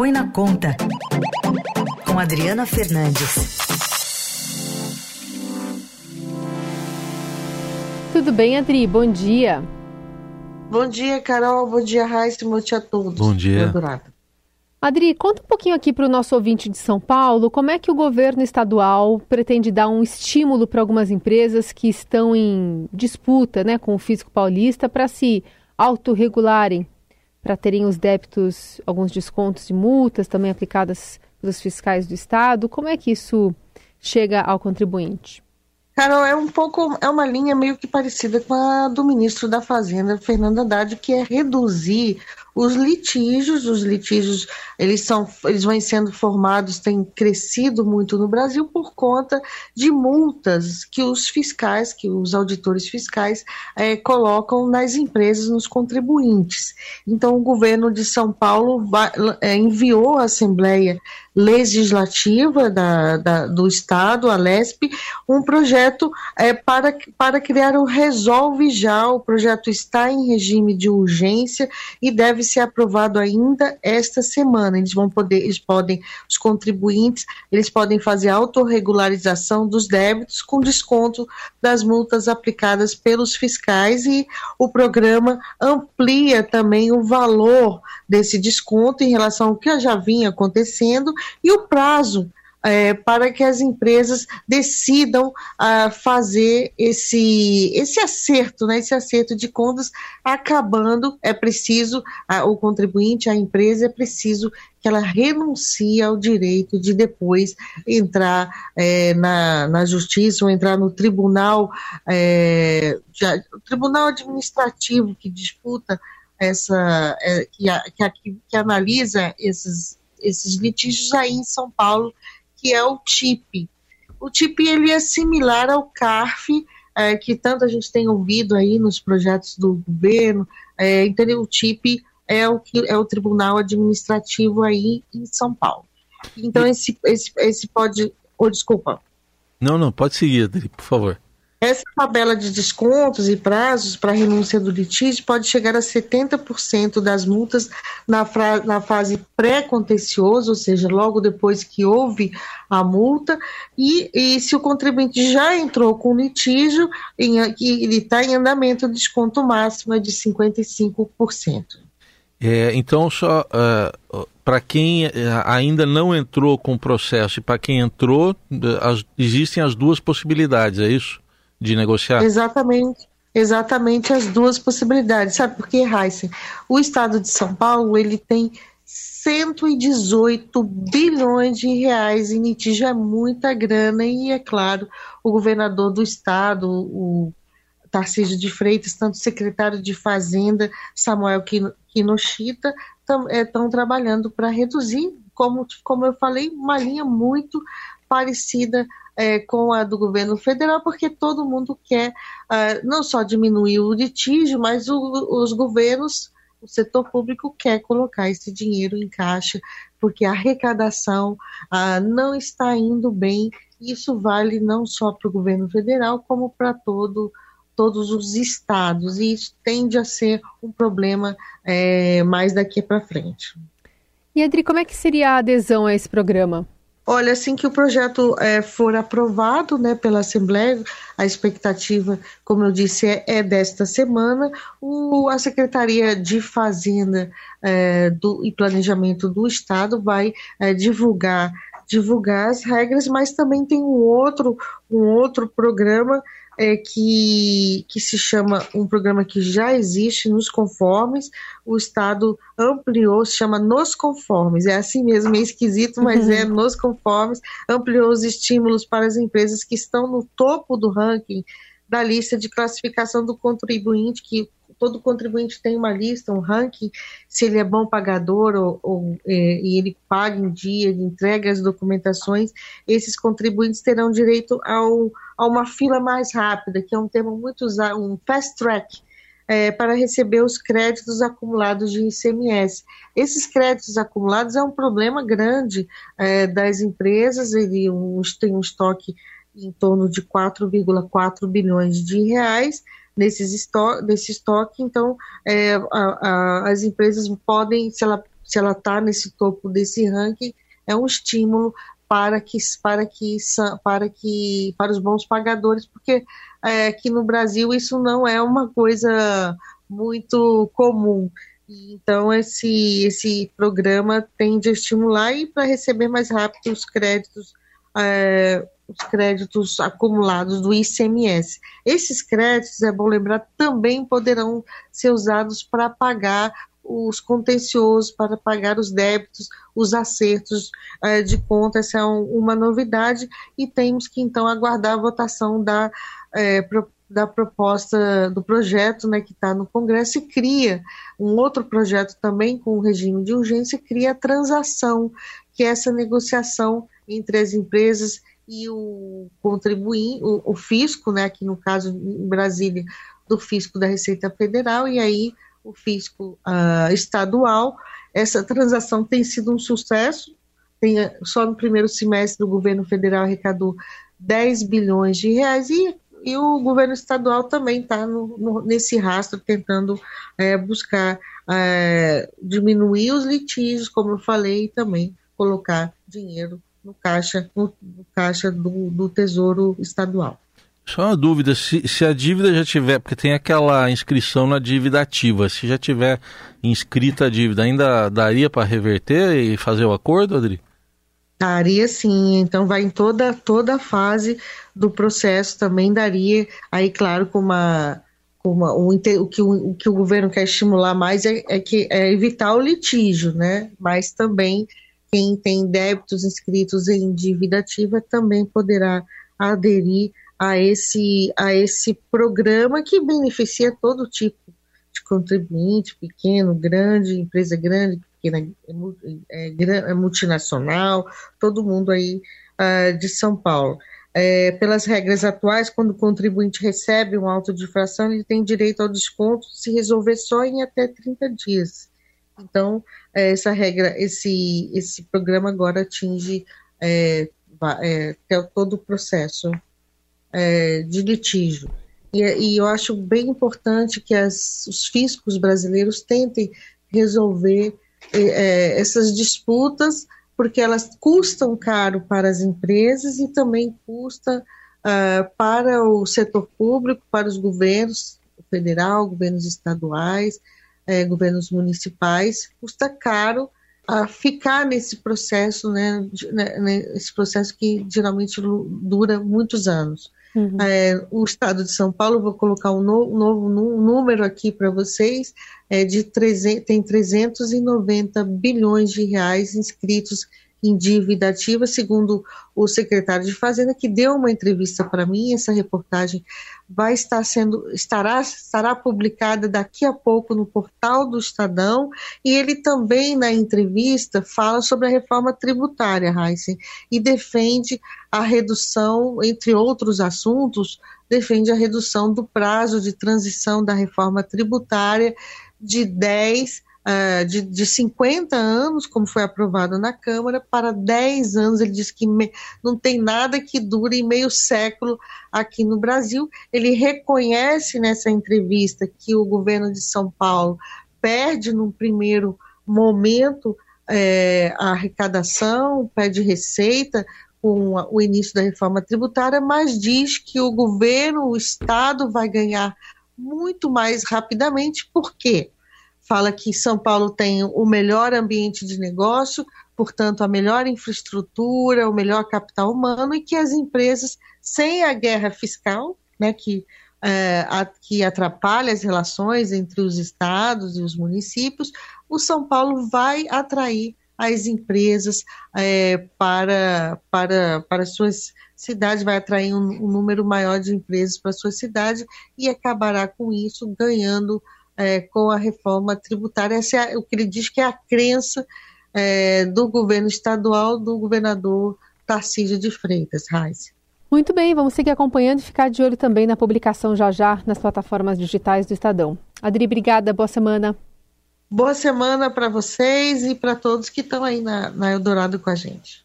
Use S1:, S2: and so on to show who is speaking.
S1: Põe na Conta, com Adriana Fernandes.
S2: Tudo bem, Adri? Bom dia.
S3: Bom dia, Carol. Bom dia, Raíssa. Bom dia a todos.
S4: Bom dia.
S2: Adri, conta um pouquinho aqui para o nosso ouvinte de São Paulo como é que o governo estadual pretende dar um estímulo para algumas empresas que estão em disputa né, com o Físico Paulista para se autorregularem, para terem os débitos, alguns descontos de multas também aplicadas pelos fiscais do Estado. Como é que isso chega ao contribuinte?
S3: Carol, é um pouco, é uma linha meio que parecida com a do ministro da Fazenda, Fernando Haddad, que é reduzir os litígios, os litígios, eles são, eles vão sendo formados, têm crescido muito no Brasil por conta de multas que os fiscais, que os auditores fiscais é, colocam nas empresas, nos contribuintes. Então, o governo de São Paulo vai, é, enviou à Assembleia Legislativa da, da, do Estado, a LESP, um projeto é, para, para criar o Resolve Já. O projeto está em regime de urgência e deve ser aprovado ainda esta semana. Eles vão poder, eles podem, os contribuintes, eles podem fazer autorregularização dos débitos com desconto das multas aplicadas pelos fiscais e o programa amplia também o valor desse desconto em relação ao que já vinha acontecendo e o prazo é, para que as empresas decidam uh, fazer esse, esse acerto, né, esse acerto de contas, acabando, é preciso, uh, o contribuinte, a empresa, é preciso que ela renuncie ao direito de depois entrar é, na, na justiça ou entrar no tribunal, é, de, tribunal administrativo que disputa essa, é, que, que, que analisa esses esses litígios aí em São Paulo, que é o TIP. O TIP ele é similar ao CARF, é, que tanto a gente tem ouvido aí nos projetos do governo, é, então o TIP é o, que, é o Tribunal Administrativo aí em São Paulo. Então esse, esse, esse pode... Oh, desculpa.
S4: Não, não, pode seguir, Adri, por favor.
S3: Essa tabela de descontos e prazos para renúncia do litígio pode chegar a 70% das multas na, na fase pré-contencioso, ou seja, logo depois que houve a multa, e, e se o contribuinte já entrou com litígio, em, ele está em andamento, o desconto máximo é de 55%.
S4: É, então, só uh, para quem uh, ainda não entrou com o processo e para quem entrou, as, existem as duas possibilidades, é isso? De negociar?
S3: Exatamente. Exatamente as duas possibilidades. Sabe por quê, Heisen? O estado de São Paulo, ele tem 118 bilhões de reais em litígio, é muita grana, e é claro, o governador do estado, o Tarcísio de Freitas, tanto o secretário de Fazenda, Samuel Kinoshita, estão é, trabalhando para reduzir, como, como eu falei, uma linha muito parecida é, com a do governo federal, porque todo mundo quer uh, não só diminuir o litígio, mas o, os governos, o setor público quer colocar esse dinheiro em caixa, porque a arrecadação uh, não está indo bem. Isso vale não só para o governo federal, como para todo todos os estados, e isso tende a ser um problema é, mais daqui para frente.
S2: E Adri, como é que seria a adesão a esse programa?
S3: Olha, assim que o projeto é, for aprovado né, pela Assembleia, a expectativa, como eu disse, é, é desta semana. O, a Secretaria de Fazenda é, do, e Planejamento do Estado vai é, divulgar divulgar as regras, mas também tem um outro, um outro programa é, que, que se chama um programa que já existe nos conformes, o Estado ampliou, se chama Nos Conformes, é assim mesmo, é esquisito, mas é uhum. Nos Conformes, ampliou os estímulos para as empresas que estão no topo do ranking da lista de classificação do contribuinte, que todo contribuinte tem uma lista, um ranking, se ele é bom pagador ou, ou é, e ele paga em dia, ele entrega as documentações, esses contribuintes terão direito ao, a uma fila mais rápida, que é um termo muito usado, um fast track, é, para receber os créditos acumulados de ICMS. Esses créditos acumulados é um problema grande é, das empresas, ele um, tem um estoque em torno de 4,4 bilhões de reais, nesses esto desse estoque, então é, a, a, as empresas podem, se ela se ela está nesse topo desse ranking, é um estímulo para que para que para que para os bons pagadores, porque é, aqui no Brasil isso não é uma coisa muito comum. Então esse esse programa tende a estimular e para receber mais rápido os créditos é, os créditos acumulados do ICMS. Esses créditos, é bom lembrar, também poderão ser usados para pagar os contenciosos, para pagar os débitos, os acertos é, de conta. Essa é um, uma novidade e temos que então aguardar a votação da, é, pro, da proposta do projeto né, que está no Congresso e cria um outro projeto também com regime de urgência, cria a transação, que é essa negociação entre as empresas e o contribuinte, o, o fisco, né, aqui no caso em Brasília, do fisco da Receita Federal, e aí o fisco uh, estadual. Essa transação tem sido um sucesso, tem, só no primeiro semestre do governo federal arrecadou 10 bilhões de reais e, e o governo estadual também está nesse rastro tentando é, buscar é, diminuir os litígios, como eu falei, e também colocar dinheiro no caixa, no, no caixa do, do Tesouro Estadual.
S4: Só uma dúvida, se, se, a dívida já tiver, porque tem aquela inscrição na dívida ativa, se já tiver inscrita a dívida, ainda daria para reverter e fazer o acordo, Adri?
S3: Daria sim, então vai em toda, toda a fase do processo, também daria, aí claro, com uma, com uma o, o, que, o, o que o governo quer estimular mais é, é, que, é evitar o litígio, né, mas também quem tem débitos inscritos em dívida ativa também poderá aderir a esse, a esse programa que beneficia todo tipo de contribuinte, pequeno, grande, empresa grande, pequena, é, é, é multinacional, todo mundo aí uh, de São Paulo. É, pelas regras atuais, quando o contribuinte recebe um auto de infração, ele tem direito ao desconto se resolver só em até 30 dias. Então, é, essa regra, esse, esse programa agora atinge é, é, todo o processo é, de litígio. E, e, eu acho bem importante que as, os fiscos brasileiros tentem resolver é, essas disputas, porque elas custam caro para as empresas e também custa uh, para o setor público, para os governos federal, governos estaduais, é, governos municipais, custa caro a ficar nesse processo, né, né, né, esse processo que geralmente dura muitos anos. Uhum. É, o estado de São Paulo, vou colocar um novo, novo número aqui para vocês, é de 300, tem 390 bilhões de reais inscritos em dívida ativa, segundo o secretário de Fazenda, que deu uma entrevista para mim. Essa reportagem vai estar sendo, estará, estará publicada daqui a pouco no portal do Estadão. E ele também, na entrevista, fala sobre a reforma tributária, Heisen, e defende a redução, entre outros assuntos, defende a redução do prazo de transição da reforma tributária de 10 uh, de, de 50 anos, como foi aprovado na Câmara, para 10 anos. Ele diz que me, não tem nada que dure meio século aqui no Brasil. Ele reconhece nessa entrevista que o governo de São Paulo perde no primeiro momento é, a arrecadação, pede receita com o início da reforma tributária, mas diz que o governo, o Estado vai ganhar muito mais rapidamente. Por quê? Fala que São Paulo tem o melhor ambiente de negócio, portanto, a melhor infraestrutura, o melhor capital humano, e que as empresas, sem a guerra fiscal, né, que, é, a, que atrapalha as relações entre os estados e os municípios, o São Paulo vai atrair as empresas é, para, para, para suas cidades, vai atrair um, um número maior de empresas para sua cidade e acabará com isso ganhando é, com a reforma tributária. Essa é o que ele diz que é a crença é, do governo estadual, do governador Tarcísio de Freitas, Reis.
S2: Muito bem, vamos seguir acompanhando e ficar de olho também na publicação já já nas plataformas digitais do Estadão. Adri, obrigada, boa semana.
S3: Boa semana para vocês e para todos que estão aí na, na Eldorado com a gente.